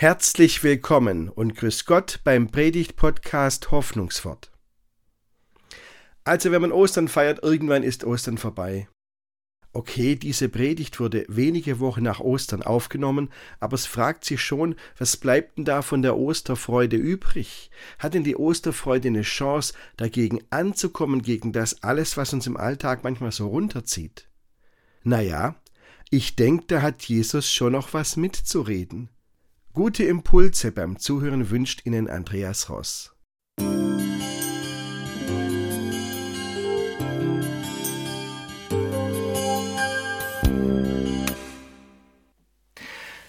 Herzlich willkommen und grüß Gott beim Predigt-Podcast Hoffnungswort. Also, wenn man Ostern feiert, irgendwann ist Ostern vorbei. Okay, diese Predigt wurde wenige Wochen nach Ostern aufgenommen, aber es fragt sich schon, was bleibt denn da von der Osterfreude übrig? Hat denn die Osterfreude eine Chance, dagegen anzukommen, gegen das alles, was uns im Alltag manchmal so runterzieht? Naja, ich denke, da hat Jesus schon noch was mitzureden. Gute Impulse beim Zuhören wünscht Ihnen Andreas Ross.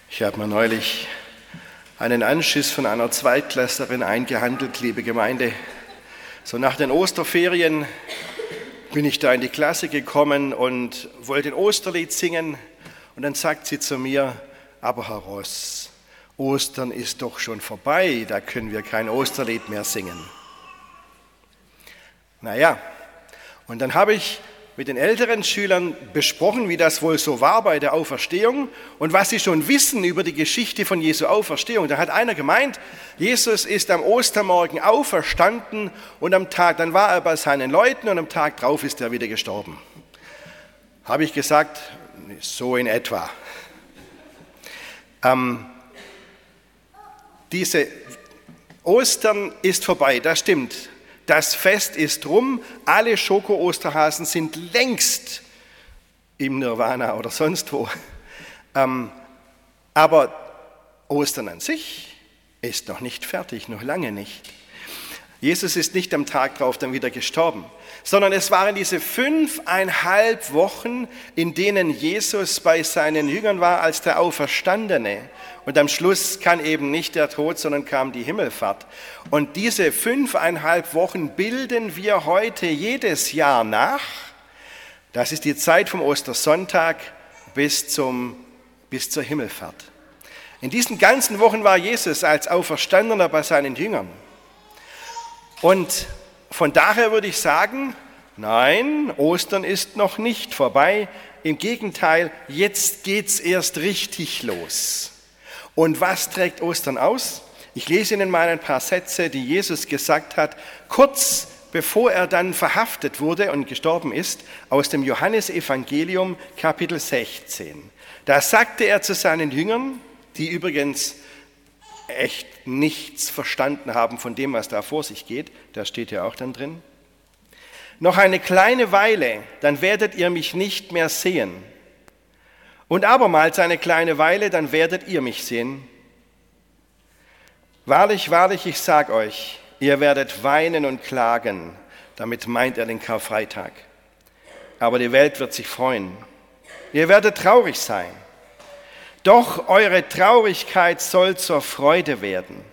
Ich habe mir neulich einen Anschiss von einer Zweitklässlerin eingehandelt, liebe Gemeinde. So nach den Osterferien bin ich da in die Klasse gekommen und wollte ein Osterlied singen. Und dann sagt sie zu mir, aber Herr Ross, Ostern ist doch schon vorbei, da können wir kein Osterlied mehr singen. Naja, und dann habe ich mit den älteren Schülern besprochen, wie das wohl so war bei der Auferstehung und was sie schon wissen über die Geschichte von Jesu Auferstehung. Da hat einer gemeint, Jesus ist am Ostermorgen auferstanden und am Tag, dann war er bei seinen Leuten und am Tag drauf ist er wieder gestorben. Habe ich gesagt, so in etwa. Ähm, diese Ostern ist vorbei, das stimmt. Das Fest ist rum. Alle Schoko-Osterhasen sind längst im Nirvana oder sonst wo. Ähm, aber Ostern an sich ist noch nicht fertig, noch lange nicht. Jesus ist nicht am Tag drauf dann wieder gestorben, sondern es waren diese fünfeinhalb Wochen, in denen Jesus bei seinen Jüngern war als der Auferstandene. Und am Schluss kann eben nicht der Tod, sondern kam die Himmelfahrt. Und diese fünfeinhalb Wochen bilden wir heute jedes Jahr nach. Das ist die Zeit vom Ostersonntag bis, zum, bis zur Himmelfahrt. In diesen ganzen Wochen war Jesus als Auferstandener bei seinen Jüngern. Und von daher würde ich sagen, nein, Ostern ist noch nicht vorbei. Im Gegenteil, jetzt geht's erst richtig los. Und was trägt Ostern aus? Ich lese Ihnen mal ein paar Sätze, die Jesus gesagt hat, kurz bevor er dann verhaftet wurde und gestorben ist, aus dem Johannesevangelium Kapitel 16. Da sagte er zu seinen Jüngern, die übrigens echt nichts verstanden haben von dem, was da vor sich geht, da steht ja auch dann drin. Noch eine kleine Weile, dann werdet ihr mich nicht mehr sehen. Und abermals eine kleine Weile, dann werdet ihr mich sehen. Wahrlich, wahrlich, ich sag euch, ihr werdet weinen und klagen. Damit meint er den Karfreitag. Aber die Welt wird sich freuen. Ihr werdet traurig sein. Doch eure Traurigkeit soll zur Freude werden.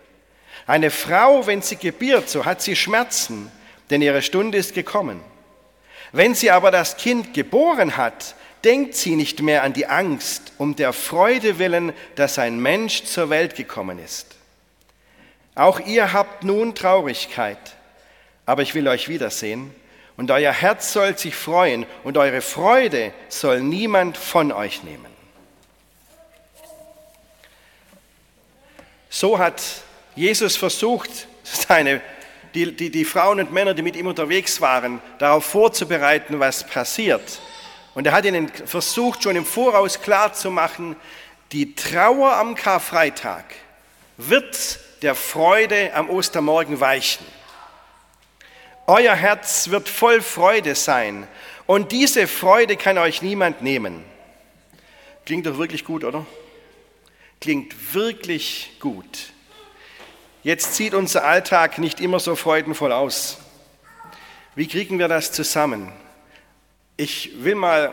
Eine Frau, wenn sie gebiert, so hat sie Schmerzen, denn ihre Stunde ist gekommen. Wenn sie aber das Kind geboren hat, denkt sie nicht mehr an die Angst, um der Freude willen, dass ein Mensch zur Welt gekommen ist. Auch ihr habt nun Traurigkeit, aber ich will euch wiedersehen, und euer Herz soll sich freuen, und eure Freude soll niemand von euch nehmen. So hat Jesus versucht, seine, die, die, die Frauen und Männer, die mit ihm unterwegs waren, darauf vorzubereiten, was passiert. Und er hat ihnen versucht, schon im Voraus klarzumachen, die Trauer am Karfreitag wird der Freude am Ostermorgen weichen. Euer Herz wird voll Freude sein und diese Freude kann euch niemand nehmen. Klingt doch wirklich gut, oder? Klingt wirklich gut. Jetzt sieht unser Alltag nicht immer so freudenvoll aus. Wie kriegen wir das zusammen? Ich will mal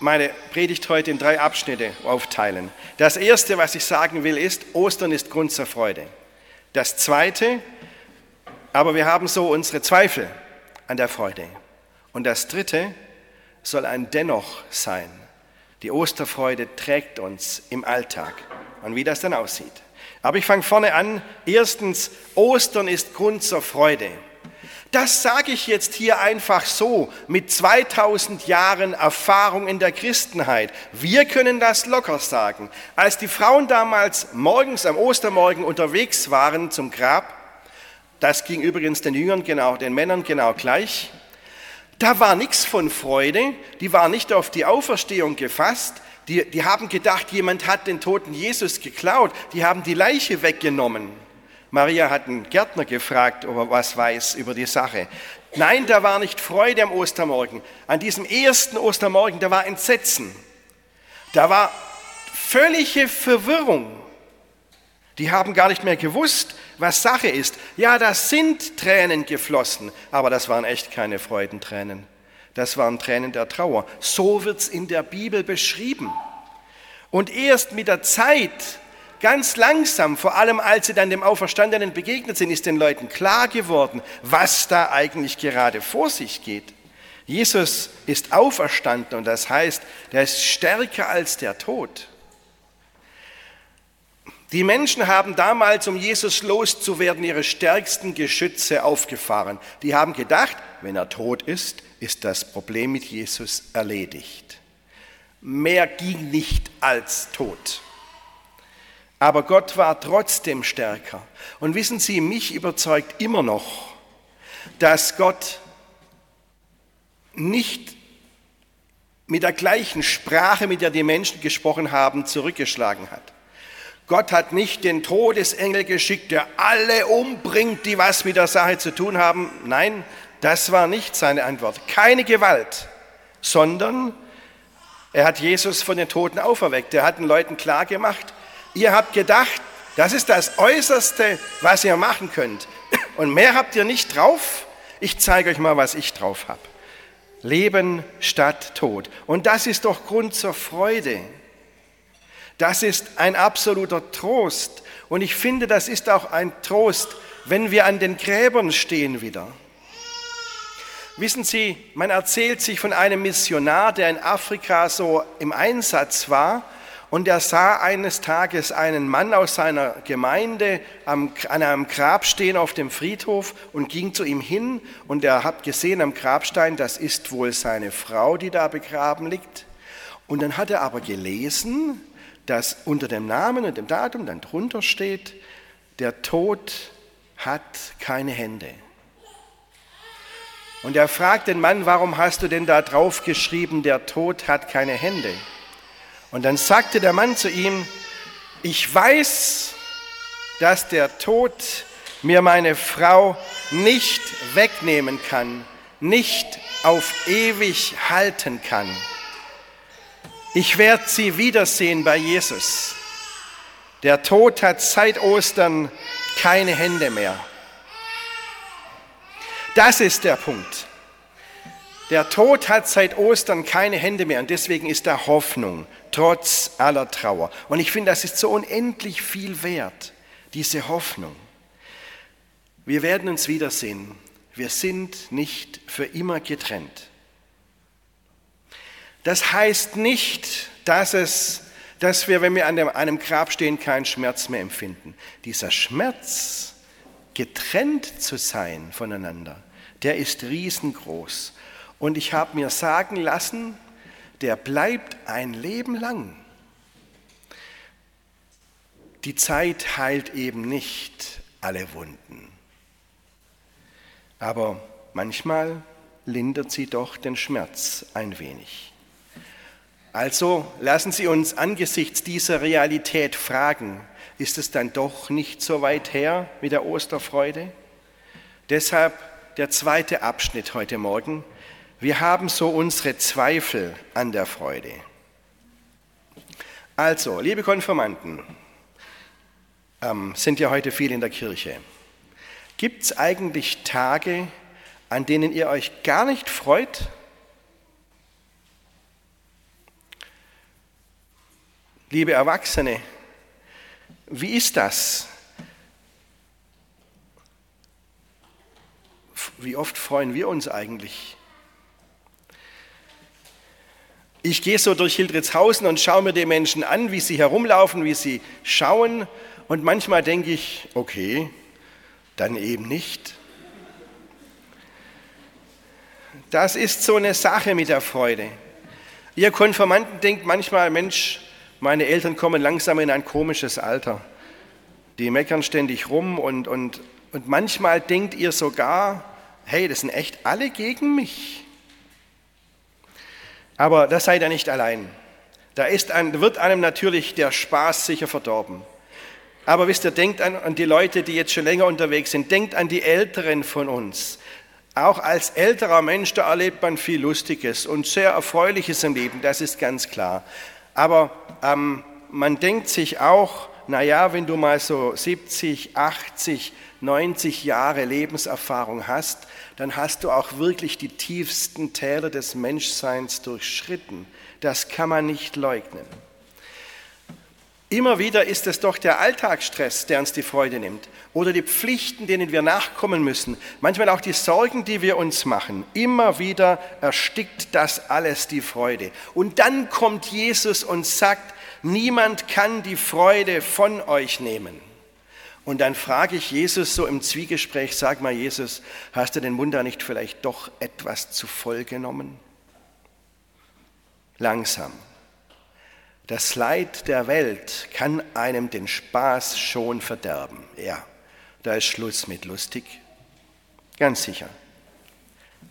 meine Predigt heute in drei Abschnitte aufteilen. Das erste, was ich sagen will, ist, Ostern ist Grund zur Freude. Das zweite, aber wir haben so unsere Zweifel an der Freude. Und das dritte soll ein Dennoch sein. Die Osterfreude trägt uns im Alltag und wie das dann aussieht. Aber ich fange vorne an. Erstens, Ostern ist Grund zur Freude. Das sage ich jetzt hier einfach so mit 2000 Jahren Erfahrung in der Christenheit. Wir können das locker sagen. Als die Frauen damals morgens am Ostermorgen unterwegs waren zum Grab, das ging übrigens den Jüngern genau, den Männern genau gleich, da war nichts von Freude, die waren nicht auf die Auferstehung gefasst, die, die haben gedacht, jemand hat den toten Jesus geklaut, die haben die Leiche weggenommen. Maria hat einen Gärtner gefragt, ob er was weiß über die Sache. Nein, da war nicht Freude am Ostermorgen. An diesem ersten Ostermorgen, da war Entsetzen. Da war völlige Verwirrung. Die haben gar nicht mehr gewusst, was Sache ist. Ja, da sind Tränen geflossen, aber das waren echt keine Freudentränen. Das waren Tränen der Trauer. So wird es in der Bibel beschrieben. Und erst mit der Zeit Ganz langsam, vor allem als sie dann dem Auferstandenen begegnet sind, ist den Leuten klar geworden, was da eigentlich gerade vor sich geht. Jesus ist auferstanden und das heißt, er ist stärker als der Tod. Die Menschen haben damals, um Jesus loszuwerden, ihre stärksten Geschütze aufgefahren. Die haben gedacht, wenn er tot ist, ist das Problem mit Jesus erledigt. Mehr ging nicht als tot. Aber Gott war trotzdem stärker. Und wissen Sie, mich überzeugt immer noch, dass Gott nicht mit der gleichen Sprache, mit der die Menschen gesprochen haben, zurückgeschlagen hat. Gott hat nicht den Todesengel geschickt, der alle umbringt, die was mit der Sache zu tun haben. Nein, das war nicht seine Antwort. Keine Gewalt, sondern er hat Jesus von den Toten auferweckt. Er hat den Leuten klargemacht, Ihr habt gedacht, das ist das Äußerste, was ihr machen könnt. Und mehr habt ihr nicht drauf. Ich zeige euch mal, was ich drauf habe. Leben statt Tod. Und das ist doch Grund zur Freude. Das ist ein absoluter Trost. Und ich finde, das ist auch ein Trost, wenn wir an den Gräbern stehen wieder. Wissen Sie, man erzählt sich von einem Missionar, der in Afrika so im Einsatz war und er sah eines Tages einen Mann aus seiner Gemeinde an einem Grab stehen auf dem Friedhof und ging zu ihm hin. Und er hat gesehen am Grabstein, das ist wohl seine Frau, die da begraben liegt. Und dann hat er aber gelesen, dass unter dem Namen und dem Datum dann drunter steht, der Tod hat keine Hände. Und er fragt den Mann, warum hast du denn da drauf geschrieben, der Tod hat keine Hände? Und dann sagte der Mann zu ihm, ich weiß, dass der Tod mir meine Frau nicht wegnehmen kann, nicht auf ewig halten kann. Ich werde sie wiedersehen bei Jesus. Der Tod hat seit Ostern keine Hände mehr. Das ist der Punkt. Der Tod hat seit Ostern keine Hände mehr und deswegen ist da Hoffnung, trotz aller Trauer. Und ich finde, das ist so unendlich viel wert, diese Hoffnung. Wir werden uns wiedersehen. Wir sind nicht für immer getrennt. Das heißt nicht, dass, es, dass wir, wenn wir an einem Grab stehen, keinen Schmerz mehr empfinden. Dieser Schmerz, getrennt zu sein voneinander, der ist riesengroß. Und ich habe mir sagen lassen, der bleibt ein Leben lang. Die Zeit heilt eben nicht alle Wunden. Aber manchmal lindert sie doch den Schmerz ein wenig. Also lassen Sie uns angesichts dieser Realität fragen, ist es dann doch nicht so weit her mit der Osterfreude? Deshalb der zweite Abschnitt heute Morgen, wir haben so unsere Zweifel an der Freude. Also, liebe Konfirmanden, ähm, sind ja heute viel in der Kirche. Gibt es eigentlich Tage, an denen ihr euch gar nicht freut? Liebe Erwachsene, wie ist das? Wie oft freuen wir uns eigentlich Ich gehe so durch Hildritzhausen und schaue mir die Menschen an, wie sie herumlaufen, wie sie schauen. Und manchmal denke ich, okay, dann eben nicht. Das ist so eine Sache mit der Freude. Ihr Konformanten denkt manchmal, Mensch, meine Eltern kommen langsam in ein komisches Alter. Die meckern ständig rum und, und, und manchmal denkt ihr sogar, hey, das sind echt alle gegen mich. Aber da seid ihr nicht allein. Da ein, wird einem natürlich der Spaß sicher verdorben. Aber wisst ihr, denkt an, an die Leute, die jetzt schon länger unterwegs sind. Denkt an die Älteren von uns. Auch als älterer Mensch, da erlebt man viel Lustiges und sehr Erfreuliches im Leben, das ist ganz klar. Aber ähm, man denkt sich auch, naja, wenn du mal so 70, 80, 90 Jahre Lebenserfahrung hast, dann hast du auch wirklich die tiefsten Täler des Menschseins durchschritten. Das kann man nicht leugnen. Immer wieder ist es doch der Alltagsstress, der uns die Freude nimmt. Oder die Pflichten, denen wir nachkommen müssen. Manchmal auch die Sorgen, die wir uns machen. Immer wieder erstickt das alles die Freude. Und dann kommt Jesus und sagt, niemand kann die Freude von euch nehmen. Und dann frage ich Jesus so im Zwiegespräch, sag mal Jesus, hast du den Mund da nicht vielleicht doch etwas zu voll genommen? Langsam das Leid der Welt kann einem den Spaß schon verderben. Ja, da ist Schluss mit lustig. Ganz sicher.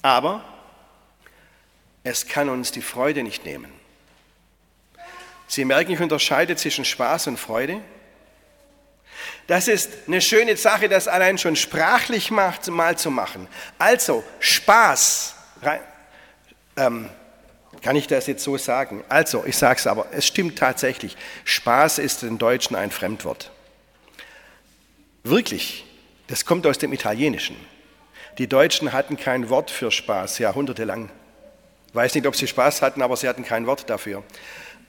Aber es kann uns die Freude nicht nehmen. Sie merken, ich unterscheide zwischen Spaß und Freude. Das ist eine schöne Sache, das allein schon sprachlich macht, mal zu machen. Also Spaß, ähm, kann ich das jetzt so sagen? Also, ich sage es aber, es stimmt tatsächlich. Spaß ist in Deutschen ein Fremdwort. Wirklich, das kommt aus dem Italienischen. Die Deutschen hatten kein Wort für Spaß, jahrhundertelang. Ich weiß nicht, ob sie Spaß hatten, aber sie hatten kein Wort dafür.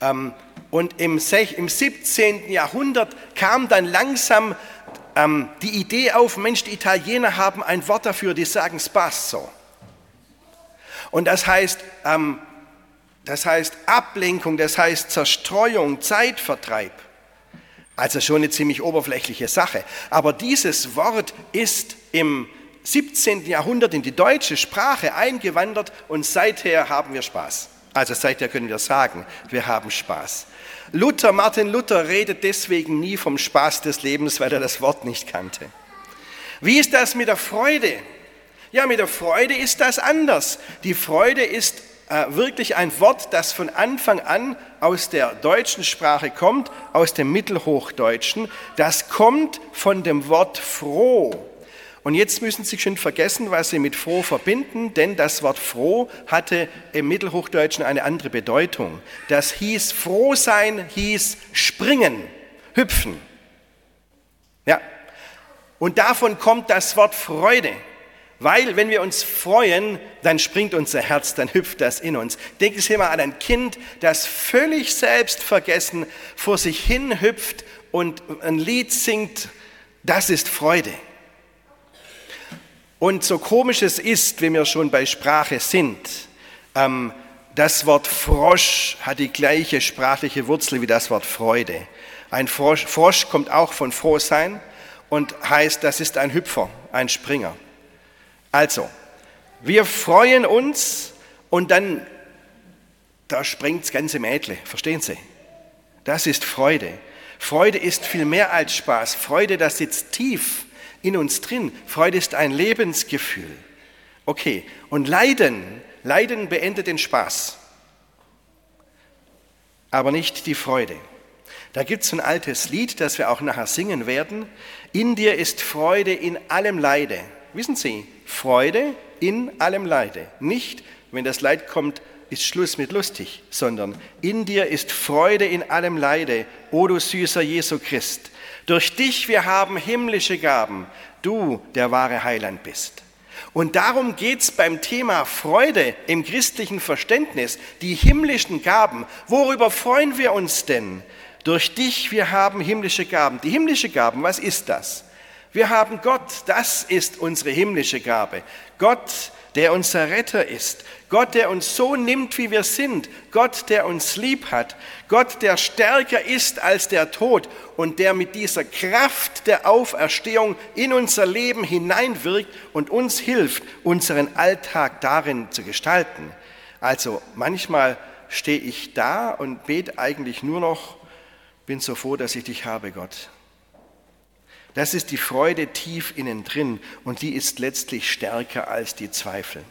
Ähm, und im 17. Jahrhundert kam dann langsam ähm, die Idee auf, Mensch, die Italiener haben ein Wort dafür, die sagen Spasso. Und das heißt, ähm, das heißt Ablenkung, das heißt Zerstreuung, Zeitvertreib. Also schon eine ziemlich oberflächliche Sache. Aber dieses Wort ist im 17. Jahrhundert in die deutsche Sprache eingewandert und seither haben wir Spaß. Also seither können wir sagen, wir haben Spaß. Luther, Martin Luther redet deswegen nie vom Spaß des Lebens, weil er das Wort nicht kannte. Wie ist das mit der Freude? Ja, mit der Freude ist das anders. Die Freude ist äh, wirklich ein Wort, das von Anfang an aus der deutschen Sprache kommt, aus dem Mittelhochdeutschen. Das kommt von dem Wort froh. Und jetzt müssen Sie schon vergessen, was Sie mit froh verbinden, denn das Wort froh hatte im Mittelhochdeutschen eine andere Bedeutung. Das hieß froh sein, hieß springen, hüpfen. Ja. Und davon kommt das Wort Freude. Weil wenn wir uns freuen, dann springt unser Herz, dann hüpft das in uns. Denken Sie mal an ein Kind, das völlig selbstvergessen vor sich hin hüpft und ein Lied singt. Das ist Freude. Und so komisch es ist, wenn wir schon bei Sprache sind, ähm, das Wort Frosch hat die gleiche sprachliche Wurzel wie das Wort Freude. Ein Frosch, Frosch kommt auch von Frohsein und heißt, das ist ein Hüpfer, ein Springer. Also, wir freuen uns und dann, da springt das ganze Mädle, verstehen Sie? Das ist Freude. Freude ist viel mehr als Spaß. Freude, das sitzt tief in uns drin. Freude ist ein Lebensgefühl. Okay, und Leiden, Leiden beendet den Spaß, aber nicht die Freude. Da gibt es ein altes Lied, das wir auch nachher singen werden. In dir ist Freude in allem Leide. Wissen Sie, Freude in allem Leide. Nicht, wenn das Leid kommt, ist Schluss mit lustig, sondern in dir ist Freude in allem Leide, o du süßer Jesu Christ. Durch dich wir haben himmlische Gaben, du der wahre Heiland bist. Und darum geht es beim Thema Freude im christlichen Verständnis, die himmlischen Gaben. Worüber freuen wir uns denn? Durch dich wir haben himmlische Gaben. Die himmlische Gaben, was ist das? Wir haben Gott, das ist unsere himmlische Gabe. Gott, der unser Retter ist. Gott, der uns so nimmt, wie wir sind. Gott, der uns lieb hat. Gott, der stärker ist als der Tod und der mit dieser Kraft der Auferstehung in unser Leben hineinwirkt und uns hilft, unseren Alltag darin zu gestalten. Also manchmal stehe ich da und bete eigentlich nur noch, bin so froh, dass ich dich habe, Gott. Das ist die Freude tief innen drin und die ist letztlich stärker als die Zweifel.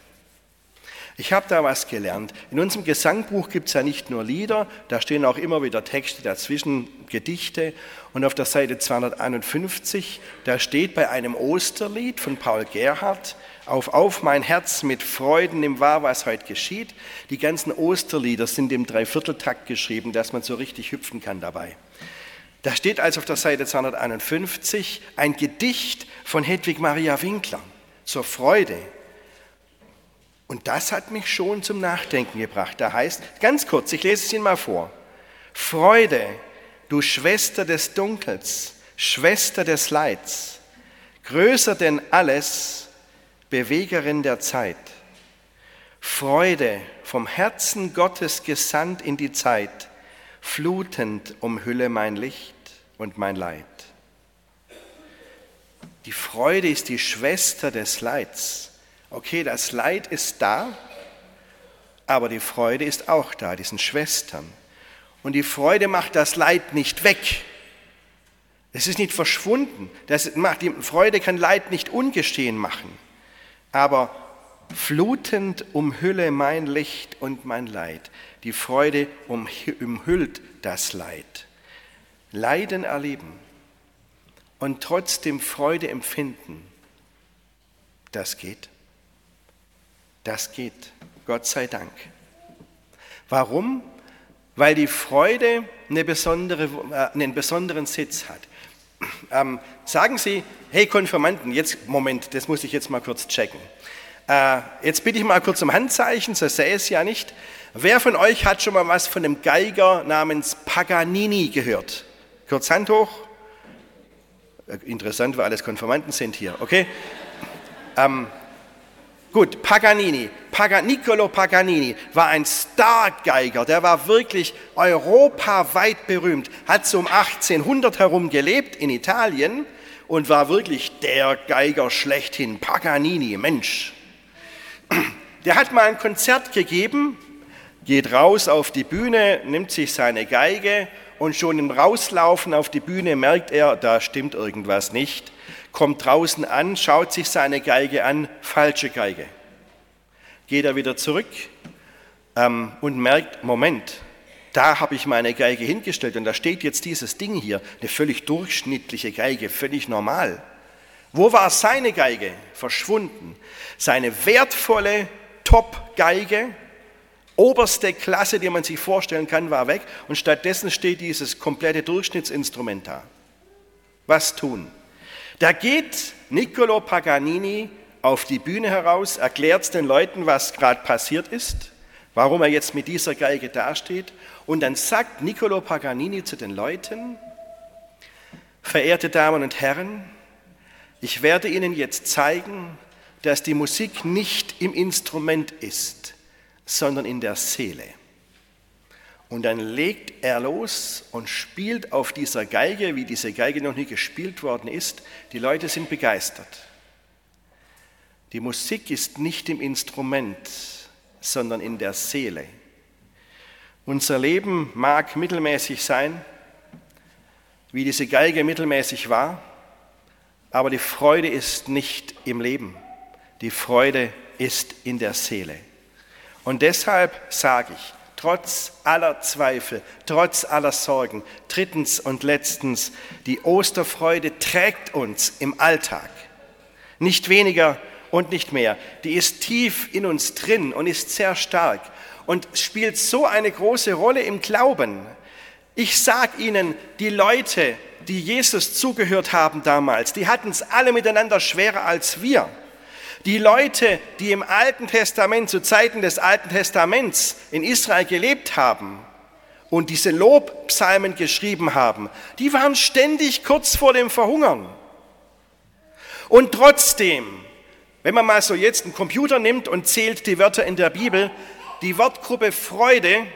Ich habe da was gelernt. In unserem Gesangbuch gibt es ja nicht nur Lieder, da stehen auch immer wieder Texte dazwischen, Gedichte. Und auf der Seite 251, da steht bei einem Osterlied von Paul Gerhardt, auf, auf mein Herz mit Freuden im Wahr, was heute geschieht. Die ganzen Osterlieder sind im Dreivierteltakt geschrieben, dass man so richtig hüpfen kann dabei. Da steht also auf der Seite 251 ein Gedicht von Hedwig Maria Winkler zur Freude. Und das hat mich schon zum Nachdenken gebracht. Da heißt, ganz kurz, ich lese es Ihnen mal vor. Freude, du Schwester des Dunkels, Schwester des Leids, größer denn alles, Bewegerin der Zeit. Freude, vom Herzen Gottes gesandt in die Zeit, flutend umhülle mein Licht und mein Leid. Die Freude ist die Schwester des Leids. Okay, das Leid ist da, aber die Freude ist auch da, diesen Schwestern. Und die Freude macht das Leid nicht weg. Es ist nicht verschwunden. Das macht, die Freude kann Leid nicht ungestehen machen. Aber flutend umhülle mein Licht und mein Leid. Die Freude umhüllt das Leid. Leiden erleben und trotzdem Freude empfinden, das geht. Das geht, Gott sei Dank. Warum? Weil die Freude eine besondere, äh, einen besonderen Sitz hat. Ähm, sagen Sie, hey Konfirmanden, jetzt, Moment, das muss ich jetzt mal kurz checken. Äh, jetzt bitte ich mal kurz um Handzeichen, so sähe es ja nicht. Wer von euch hat schon mal was von einem Geiger namens Paganini gehört? Kurz Hand hoch. Äh, interessant, weil alles Konfirmanden sind hier, okay? Ähm, gut, Paganini. Paga, Niccolo Paganini war ein Stargeiger, der war wirklich europaweit berühmt, hat so um 1800 herum gelebt in Italien und war wirklich der Geiger schlechthin. Paganini, Mensch. Der hat mal ein Konzert gegeben, geht raus auf die Bühne, nimmt sich seine Geige und schon im Rauslaufen auf die Bühne merkt er, da stimmt irgendwas nicht, kommt draußen an, schaut sich seine Geige an, falsche Geige. Geht er wieder zurück ähm, und merkt, Moment, da habe ich meine Geige hingestellt und da steht jetzt dieses Ding hier, eine völlig durchschnittliche Geige, völlig normal. Wo war seine Geige? Verschwunden. Seine wertvolle Top-Geige, oberste Klasse, die man sich vorstellen kann, war weg und stattdessen steht dieses komplette Durchschnittsinstrument da. Was tun? Da geht Niccolo Paganini auf die Bühne heraus, erklärt den Leuten, was gerade passiert ist, warum er jetzt mit dieser Geige dasteht und dann sagt Niccolo Paganini zu den Leuten, verehrte Damen und Herren, ich werde Ihnen jetzt zeigen, dass die Musik nicht im Instrument ist, sondern in der Seele. Und dann legt er los und spielt auf dieser Geige, wie diese Geige noch nie gespielt worden ist. Die Leute sind begeistert. Die Musik ist nicht im Instrument, sondern in der Seele. Unser Leben mag mittelmäßig sein, wie diese Geige mittelmäßig war, aber die Freude ist nicht im Leben. Die Freude ist in der Seele. Und deshalb sage ich, trotz aller Zweifel, trotz aller Sorgen, drittens und letztens, die Osterfreude trägt uns im Alltag. Nicht weniger und nicht mehr. Die ist tief in uns drin und ist sehr stark und spielt so eine große Rolle im Glauben. Ich sage Ihnen, die Leute, die Jesus zugehört haben damals, die hatten es alle miteinander schwerer als wir. Die Leute, die im Alten Testament, zu Zeiten des Alten Testaments in Israel gelebt haben und diese Lobpsalmen geschrieben haben, die waren ständig kurz vor dem Verhungern. Und trotzdem, wenn man mal so jetzt einen Computer nimmt und zählt die Wörter in der Bibel, die Wortgruppe Freude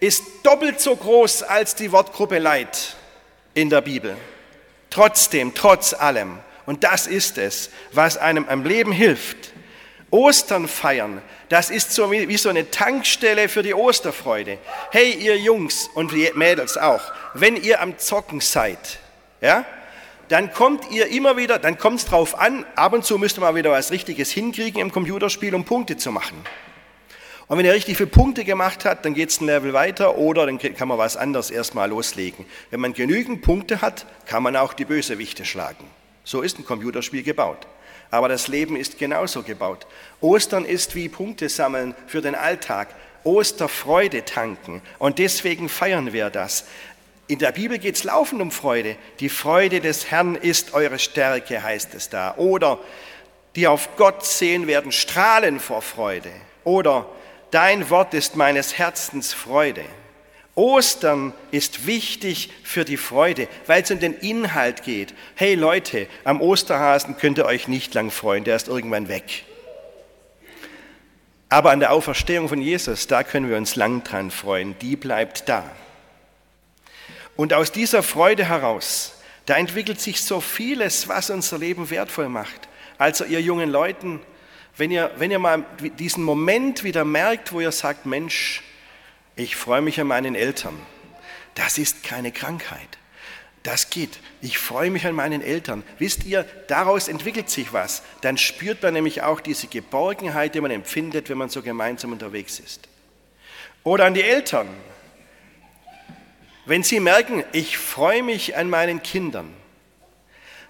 ist doppelt so groß als die Wortgruppe Leid in der Bibel. Trotzdem, trotz allem. Und das ist es, was einem am Leben hilft. Ostern feiern, das ist so wie, wie, so eine Tankstelle für die Osterfreude. Hey, ihr Jungs und Mädels auch, wenn ihr am Zocken seid, ja, dann kommt ihr immer wieder, dann kommt es drauf an, ab und zu müsst ihr mal wieder was Richtiges hinkriegen im Computerspiel, um Punkte zu machen. Und wenn ihr richtig viele Punkte gemacht habt, dann geht es ein Level weiter oder dann kann man was anderes erstmal loslegen. Wenn man genügend Punkte hat, kann man auch die Bösewichte schlagen. So ist ein Computerspiel gebaut. Aber das Leben ist genauso gebaut. Ostern ist wie Punkte sammeln für den Alltag. Osterfreude tanken. Und deswegen feiern wir das. In der Bibel geht es laufend um Freude. Die Freude des Herrn ist eure Stärke, heißt es da. Oder die auf Gott sehen werden, strahlen vor Freude. Oder dein Wort ist meines Herzens Freude. Ostern ist wichtig für die Freude, weil es um den Inhalt geht. Hey Leute, am Osterhasen könnt ihr euch nicht lang freuen, der ist irgendwann weg. Aber an der Auferstehung von Jesus, da können wir uns lang dran freuen, die bleibt da. Und aus dieser Freude heraus, da entwickelt sich so vieles, was unser Leben wertvoll macht. Also ihr jungen Leuten, wenn ihr, wenn ihr mal diesen Moment wieder merkt, wo ihr sagt, Mensch, ich freue mich an meinen Eltern. Das ist keine Krankheit. Das geht. Ich freue mich an meinen Eltern. Wisst ihr, daraus entwickelt sich was. Dann spürt man nämlich auch diese Geborgenheit, die man empfindet, wenn man so gemeinsam unterwegs ist. Oder an die Eltern. Wenn sie merken, ich freue mich an meinen Kindern,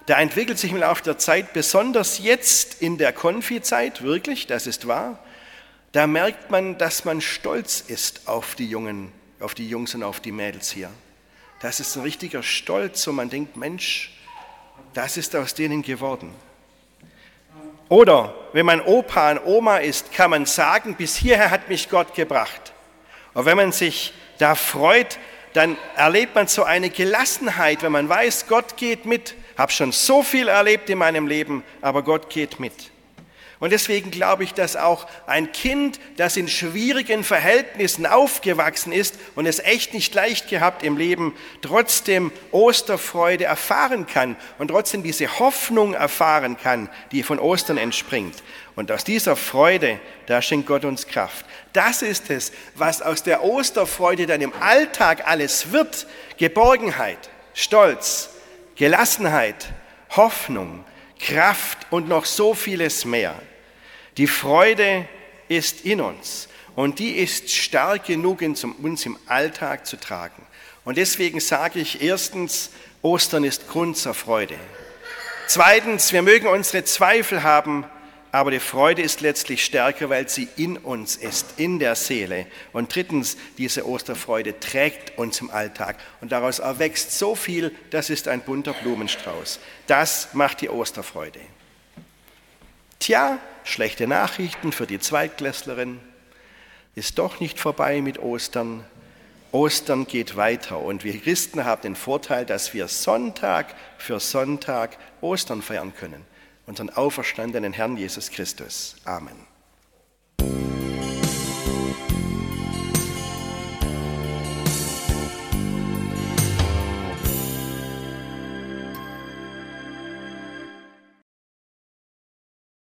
da entwickelt sich im Laufe der Zeit, besonders jetzt in der Konfi-Zeit, wirklich, das ist wahr, da merkt man, dass man stolz ist auf die Jungen, auf die Jungs und auf die Mädels hier. Das ist ein richtiger Stolz, wo man denkt, Mensch, das ist aus denen geworden. Oder wenn man Opa und Oma ist, kann man sagen, bis hierher hat mich Gott gebracht. Und wenn man sich da freut, dann erlebt man so eine Gelassenheit, wenn man weiß, Gott geht mit. Hab schon so viel erlebt in meinem Leben, aber Gott geht mit. Und deswegen glaube ich, dass auch ein Kind, das in schwierigen Verhältnissen aufgewachsen ist und es echt nicht leicht gehabt im Leben, trotzdem Osterfreude erfahren kann und trotzdem diese Hoffnung erfahren kann, die von Ostern entspringt. Und aus dieser Freude, da schenkt Gott uns Kraft. Das ist es, was aus der Osterfreude dann im Alltag alles wird. Geborgenheit, Stolz, Gelassenheit, Hoffnung, Kraft und noch so vieles mehr. Die Freude ist in uns und die ist stark genug, uns im Alltag zu tragen. Und deswegen sage ich erstens, Ostern ist Grund zur Freude. Zweitens, wir mögen unsere Zweifel haben, aber die Freude ist letztlich stärker, weil sie in uns ist, in der Seele. Und drittens, diese Osterfreude trägt uns im Alltag und daraus erwächst so viel, das ist ein bunter Blumenstrauß. Das macht die Osterfreude. Tja, schlechte Nachrichten für die Zweitklässlerin. Ist doch nicht vorbei mit Ostern. Ostern geht weiter und wir Christen haben den Vorteil, dass wir Sonntag für Sonntag Ostern feiern können unseren auferstandenen Herrn Jesus Christus. Amen.